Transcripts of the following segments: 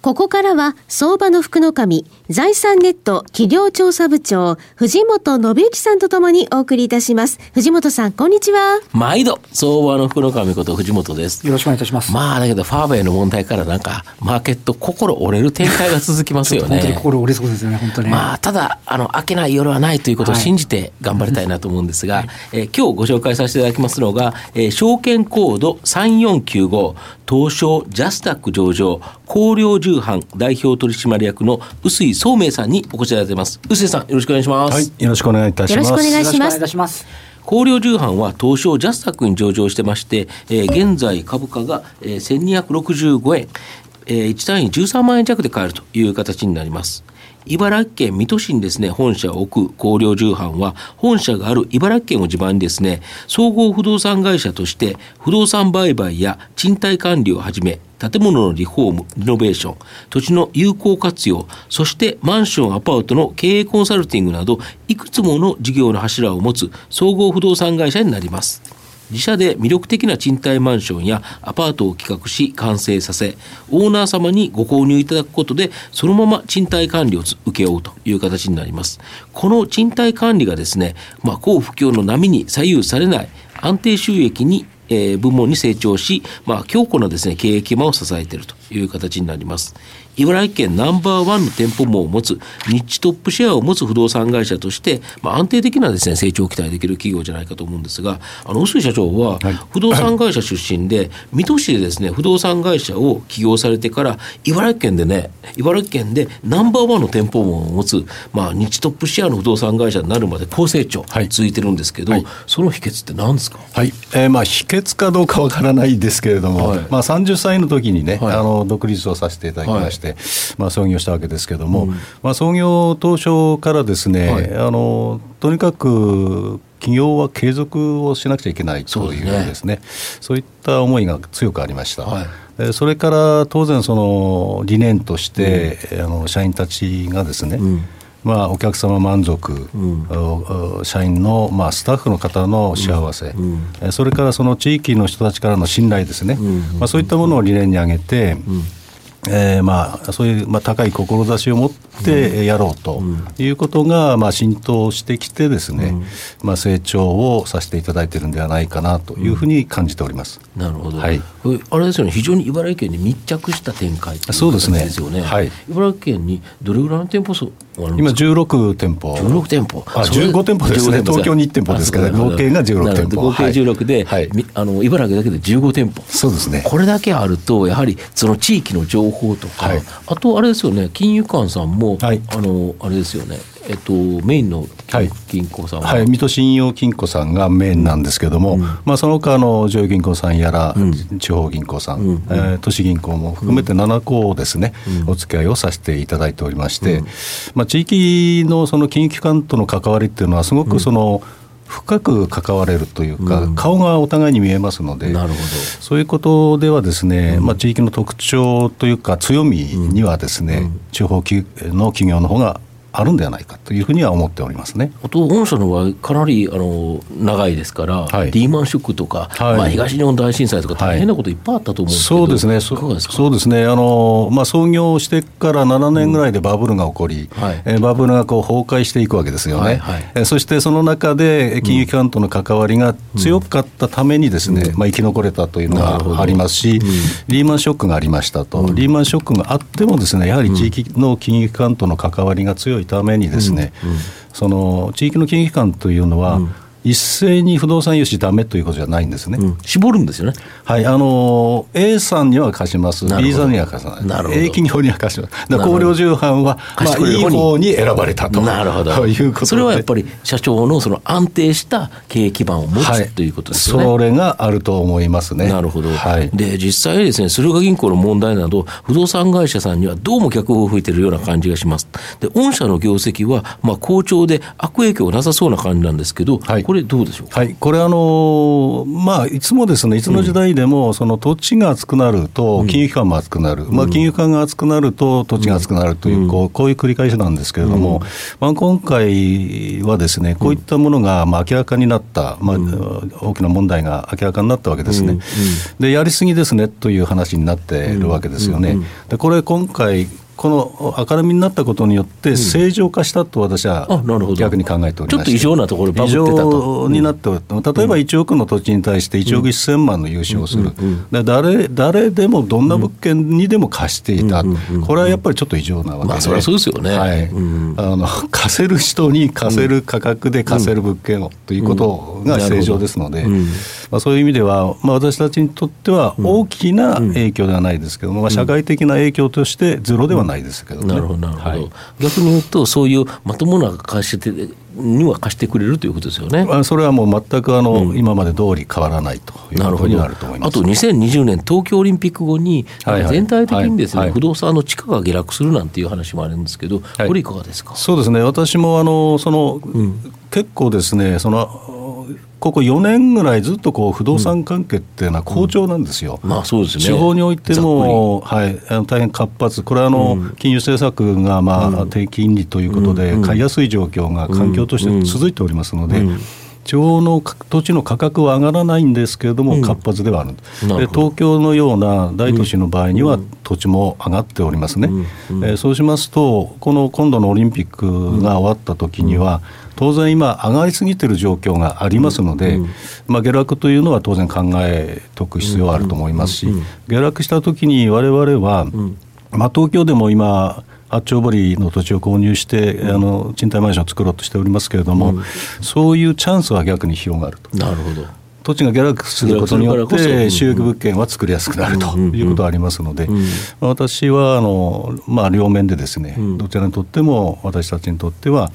ここからは、相場の福の神、財産ネット企業調査部長、藤本信之さんとともにお送りいたします。藤本さん、こんにちは。毎度、相場の福の神こと藤本です。よろしくお願いいたします。まあ、だけど、ファーウェイの問題からなんか、マーケット心折れる展開が続きますよね。本当に心折れそうですよね、本当に。まあ、ただ、あの、明けない夜はないということを信じて頑張りたいなと思うんですが、はい、えー、今日ご紹介させていただきますのが、えー、証券コード3495、東証ジャスタック上場、広陵重版代表取締役の臼井聡明さんにお越しいただいています。臼井さん、よろしくお願いします。はい、よろしくお願いいたします。よろしくお願いします。広陵重版は東証ジャスタックに上場してまして、えー、現在株価が、えー、1265円、えー、1単位13万円弱で買えるという形になります。茨城県水戸市にですね、本社を置く広陵重版は、本社がある茨城県を地盤にですね、総合不動産会社として、不動産売買や賃貸管理をはじめ、建物のリフォーム、リノベーション、土地の有効活用、そしてマンション、アパートの経営コンサルティングなど、いくつもの事業の柱を持つ総合不動産会社になります。自社で魅力的な賃貸マンションやアパートを企画し完成させオーナー様にご購入いただくことでそのまま賃貸管理を請け負うという形になりますこの賃貸管理がですね、まあ、不況の波に左右されない安定収益にえー、部門に成長し、まあ、強固なですね、経営基盤を支えているという形になります。茨城県ナンバーワンの店舗網を持つ、ニッチトップシェアを持つ不動産会社として、まあ、安定的なですね、成長を期待できる企業じゃないかと思うんですが、あの、臼井社長は、不動産会社出身で、水戸市でですね、不動産会社を起業されてから、茨城県でね、茨城県でナンバーワンの店舗網を持つ、まあ、ニッチトップシェアの不動産会社になるまで高成長、続いてるんですけど、はい、その秘訣って何ですか？はい、えー、まあ、秘訣かどうかわからないですけれども、はい、まあ、30歳の時にね、はい、あの独立をさせていただきまして、まあ、創業したわけですけれども、うん、まあ、創業当初からですね、あのとにかく企業は継続をしなくちゃいけないというですね、ね、そういった思いが強くありました。はい。それから当然その理念として、うん、あの社員たちがですね、うん。まあ、お客様満足、うん、社員の、まあ、スタッフの方の幸せ、それからその地域の人たちからの信頼ですね、まあ、そういったものを理念に挙げて、えーまあ、そういう、まあ、高い志を持ってやろうということが、まあ、浸透してきてですね、まあ、成長をさせていただいているんではないかなというふうに感じております、なるほど、はい、あれですよね非常に茨城県に密着した展開というそうですね。はい、茨城県にどれぐらいの店舗数今16店舗。16店舗。あ15店舗ですね。東京に1店舗ですから合計が16店舗。合計16で、はい、あの茨城だけで15店舗。そうですね。これだけあるとやはりその地域の情報とか、はい、あとあれですよね金融機関さんも、はい、あのあれですよね。えっと、メインの銀行さんは、はい、水戸信用金庫さんがメインなんですけれども、うん、まあ、その他の上銀行さんやら、うん、地方銀行さん、うん、えー、都市銀行も含めて7校ですね、お付き合いをさせていただいておりまして、まあ、地域のその金融機関との関わりっていうのは、すごくその、深く関われるというか、うん、顔がお互いに見えますので、なるほど。そういうことではですね、うん、まあ、地域の特徴というか強みにはですね、うん、地方の企業の方があるんではないかというふうには思っておりますね。あと御社の場合かなりあの長いですから、はい、リーマンショックとか、はい、まあ、東日本大震災とか大変なこといっぱいあったと思うんですけど、はい、そうですね。そうですね。あの、まあ、創業してから7年ぐらいでバブルが起こり、うん、えバブルがこう崩壊していくわけですよね、はいはい、えそしてその中で金融機関との関わりが強かったためにですね、うん、まあ、生き残れたというのがありますし、うん、リーマンショックがありましたと、リーマンショックがあってもですねやはり地域の金融機関との関わりが強いためにですね、うんうん、その地域の金融機関というのは、うん一斉に不動産融資だめということじゃないんですね、うん、絞るんですよね。はいあの A さんには貸します。B さんには貸さない。なるほど。A 企業には貸します。だ高重版は、まあ、いい方に選ばれたと。なるほど。いうことそれはやっぱり社長のその安定した経営基盤を持つ、はい、ということですよね。それがあると思いますね。なるほど、はい、で実際ですね駿河銀行の問題など不動産会社さんにはどうも逆を吹いてるような感じがします。で御社の業績はまあ好調で悪影響なさそうな感じなんですけど、はい、これれ、どうでしょうはい、これあの、まあ、いつもですね、いつの時代でも、その土地が熱くなると、金融機関も熱くなる、まあ、金融機関が熱くなると、土地が熱くなるという、こうこういう繰り返しなんですけれども、まあ、今回はですね、こういったものがまあ明らかになった、まあ、大きな問題が明らかになったわけですね。で、やりすぎですねという話になっているわけですよね。でこれ今回この明るみになったことによって正常化したと私は逆に考えております、ちょっと異常なところ異常になっており、例えば1億の土地に対して1億1000万の融資をする、で誰誰でもどんな物件にでも貸していた、これはやっぱりちょっと異常なわけで、まあ、そそうですよね、はい、あの 貸せる人に貸せる価格で貸せる物件をということが正常ですので、まあ、そういう意味では、まあ、私たちにとっては大きな影響ではないですけども、まあ、社会的な影響としてゼロではないですけど、ね、なるほどなるほど、はい、逆に言うとそういうまともな貸してには貸してくれるということですよね。それはもう全くあの、うん、今まで通り変わらないということになると思います。あと2020年東京オリンピック後に、はいはい、全体的にですね、はい。はい、不動産の地価が下落するなんていう話もあるんですけど、はい、これいかがですか？そうですね。私もあのその、うん、結構ですねそのここ4年ぐらいずっとこう不動産関係っていうのは好調なんですよ。うん、まあそうですね。地方においても、はい、あの大変活発、これはあの、金融政策がまあ低金利ということで、買いやすい状況が環境として続いておりますので。地方の土地の価格は上がらないんですけれども、活発ではある、うん、で東京のような大都市の場合には、土地も上がっておりますね、うん。えー、そうしますと、この今度のオリンピックが終わった時には、当然今、上がりすぎている状況がありますので、まあ、下落というのは当然考えておく必要はあると思いますし、下落した時に我々は、まあ、東京でも今、八丁堀の土地を購入して、あの賃貸マンションを作ろうとしておりますけれども、そういうチャンスは逆に広がると。なるほど土地が下落することによって収益物件は作りやすくなるということがありますので、私はあの、まあ、両面でですね、どちらにとっても私たちにとっては、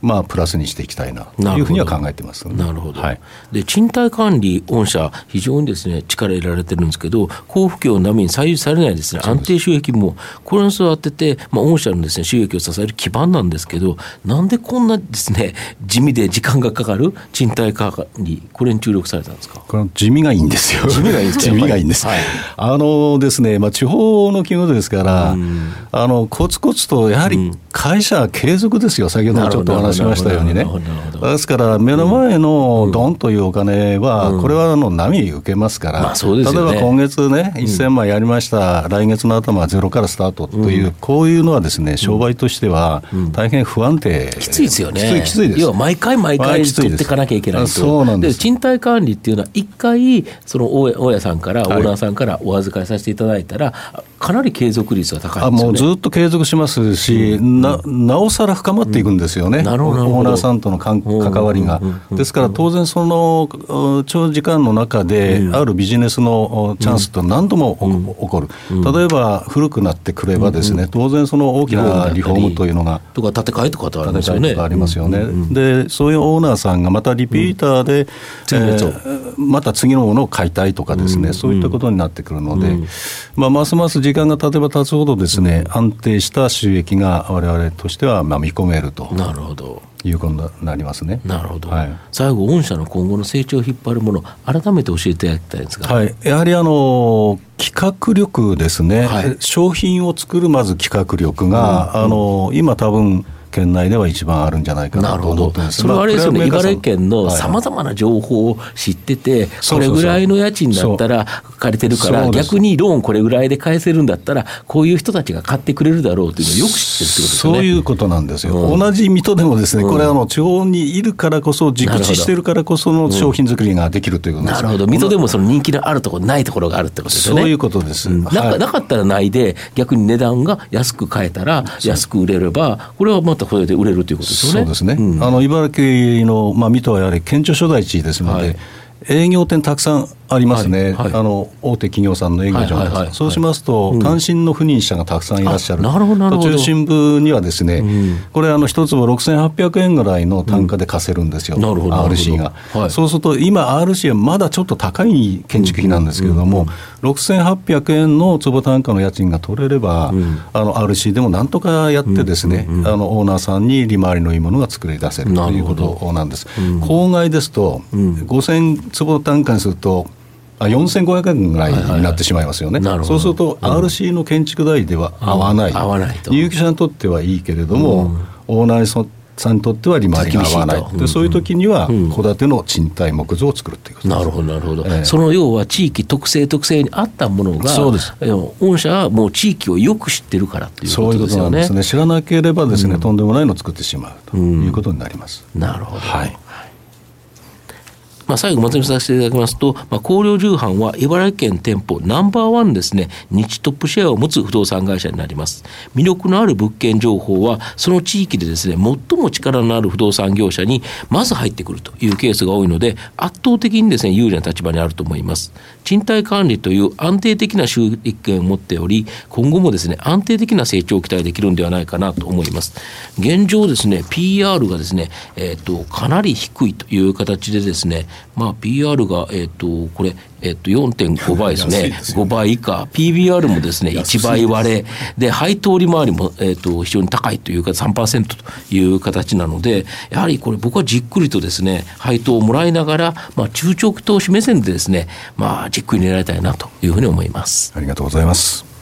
まあ、プラスにしていきたいなというふうには考えてます、なるほど、はい、で賃貸管理御社非常にですね力入れられてるんですけど交付金波に左右されないですね。安定収益もこれに座ってて、まあ、御社のですね収益を支える基盤なんですけどなんでこんなですね地味で時間がかかる賃貸管理これに注力されたんですか？この地味がいいんですよ。地味がいいんです地味がいいんです。はい、あのですね、まあ、地方の企業ですから、あのコツコツとやはり会社継続ですよ、先ほどもちょっとお話しましたようにね。ですから、目の前のドンというお金は、これはあの波受けますから、例えば今月ね、1000万やりました、来月の頭はゼロからスタートという、こういうのはですね、商売としては大変不安定、きついですよね。きつい、きついです。要は毎回毎回取っていかなきゃいけないと。そうなんです。賃貸管理っていうのは、一回、その大家さんから、オーナーさんからお預かりさせていただいたら、かなり継続率は高い、ね、もうずっと継続しますし、ななおさら深まっていくんですよね、うん、オーナーさんとの関わりが。ですから当然、その長時間の中で、あるビジネスのチャンスと何度も起こる、例えば古くなってくれば、ですね当然、その大きなリフォームというのが。とか建て替えとかありますよね。ありますよね。でそういうオーナーさんがまたリピーターで、えー、また次のものを買いたいとかですね、そういったことになってくるので、まあ、ますます時間が経てば経つほどですね、安定した収益が我々としてはまあ見込めると。なるほどいうことになりますね。なるほど。はい、最後、御社の今後の成長を引っ張るもの、改めて教えていただきたいんですが。はい、やはりあの企画力ですね、はい、商品を作るまず企画力が、うん、あの今多分県内では一番あるんじゃないかなと思ってそれはあれですよね、茨城県のさまざまな情報を知ってて、これぐらいの家賃だったら借りてるから、逆にローンこれぐらいで返せるんだったら、こういう人たちが買ってくれるだろうというのをよく知ってるってことですね。そういうことなんですよ。うん、同じ水戸でもですね、これあの地方にいるからこそ、熟知してるからこその商品作りができるということです、なるほど、水戸でもその人気のあるところ、ないところがあるってことですよね。そういうことです。うん、なかったらないで、逆に値段が安く買えたら、安く売れれば、これはまたこれで売れるということですよね。そうですね。うん、あの茨城の、まあ、水戸はやはり県庁所在地ですので、はい営業店たくさんありますね、はい。はい、あの大手企業さんの営業所、はいはい、そうしますと、うん、単身の不妊者がたくさんいらっしゃる、なるほど中心部にはですね、うん、これ、あの一坪6800円ぐらいの単価で貸せるんですよ、うん、RC が、はい、そうすると、今、RC はまだちょっと高い建築費なんですけれども、うん。うん、6800円の坪単価の家賃が取れれば、あの RC でもなんとかやって、ですね、あのオーナーさんに利回りのいいものが作り出せるということなんです。郊外ですと、5000坪単価にすると、4500円ぐらいになってしまいますよね、はいはい、そうすると RC の建築代では合わない、合わない入居者にとってはいいけれども、うん、オーナーさんにとっては利回りが合わない、でそういう時には戸建ての賃貸木造を作るということなるほどなるほど、えー、その要は地域特性特性に合ったものがそうです。御社はもう地域をよく知ってるからっていうことですよね。そういうことなんですね。知らなければですね、うん、とんでもないのを作ってしまうということになります、なるほど、はいまあ、最後まとめさせていただきますと、まあ、高陵重版は茨城県店舗ナンバーワンですね、日トップシェアを持つ不動産会社になります。魅力のある物件情報は、その地域でですね、最も力のある不動産業者にまず入ってくるというケースが多いので、圧倒的にですね、有利な立場にあると思います。賃貸管理という安定的な収益権を持っており、今後もですね、安定的な成長を期待できるんではないかなと思います。現状ですね、PR がですね、えっ、ー、と、かなり低いという形でですね、まあ、PR が、えっ、ー、と、これ、えっと、4.5倍ですね、す5倍以下、PBR もですね、1倍割れ、で、配当利回りも、えっと、非常に高いというか、3%という形なので、やはりこれ、僕はじっくりとですね、配当をもらいながら、まあ、中長期投資目線でですね、まあ、じっくり狙いたいなというふうに思います。ありがとうございます。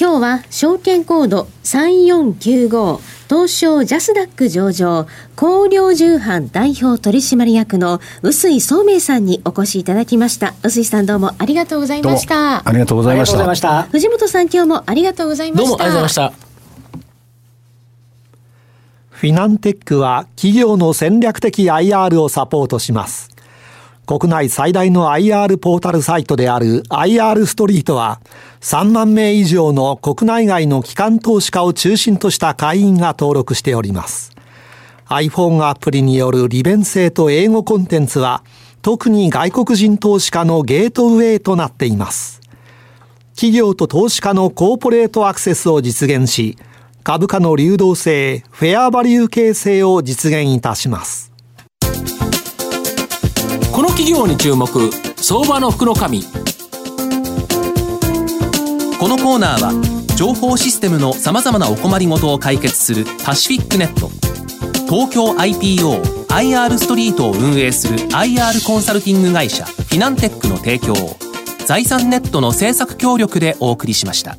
今日は証券コード3495東証ジャスダック上場工業重版代表取締役の臼井聡明さんにお越しいただきました。臼井さんどうもありがとうございました。ありがとうございました。藤本さん今日もありがとうございました。どうもありがとうございました。フィナンテックは企業の戦略的 IR をサポートします国内最大の IR ポータルサイトである IR ストリートは3万名以上の国内外の機関投資家を中心とした会員が登録しております。iPhone アプリによる利便性と英語コンテンツは特に外国人投資家のゲートウェイとなっています。企業と投資家のコーポレートアクセスを実現し、株価の流動性、フェアバリュー形成を実現いたします。企業に注目相場の福のこのコーナーは情報システムのさまざまなお困りごとを解決するパシフィックネット東京 IPOIR ストリートを運営する IR コンサルティング会社フィナンテックの提供を財産ネットの政策協力でお送りしました。